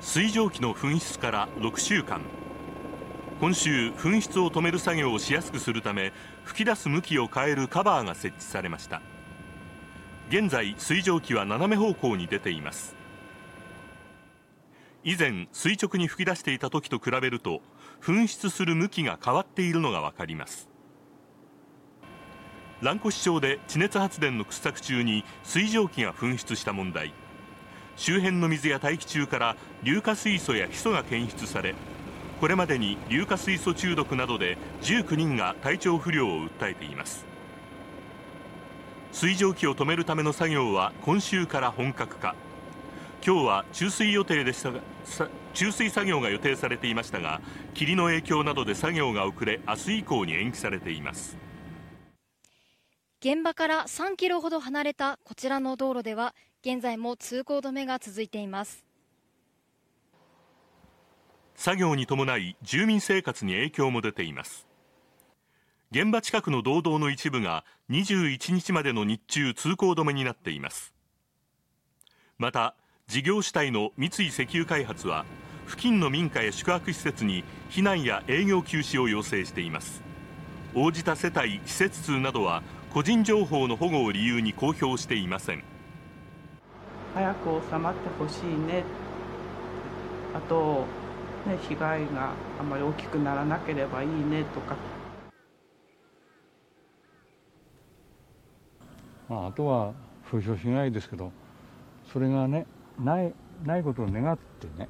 水蒸気の噴出から6週間。今週噴出を止める作業をしやすくするため吹き出す向きを変えるカバーが設置されました。現在水蒸気は斜め方向に出ています。以前垂直に吹き出していた時と比べると噴出する向きが変わっているのが分かります。蘭越町で地熱発電の掘削中に水蒸気が噴出した問題。周辺の水や大気中から硫化水素やヒ素が検出されこれまでに硫化水素中毒などで19人が体調不良を訴えています。水蒸気を止めるための作業は今週から本格化。今日は注水予定でしたが注水作業が予定されていましたが霧の影響などで作業が遅れ明日以降に延期されています。現場から3キロほど離れたこちらの道路では現在も通行止めが続いています。作業に伴い住民生活に影響も出ています。現場近くの道道の一部が21日までの日中通行止めになっています。また事業主体の三井石油開発は付近の民家や宿泊施設に避難や営業休止を要請しています。応じた世帯施設数などは個人情報の保護を理由に公表していません早く収まってほしいねあとね、被害があまり大きくならなければいいねとか。まあ、あとは風評被害ですけどそれがねないないことを願ってね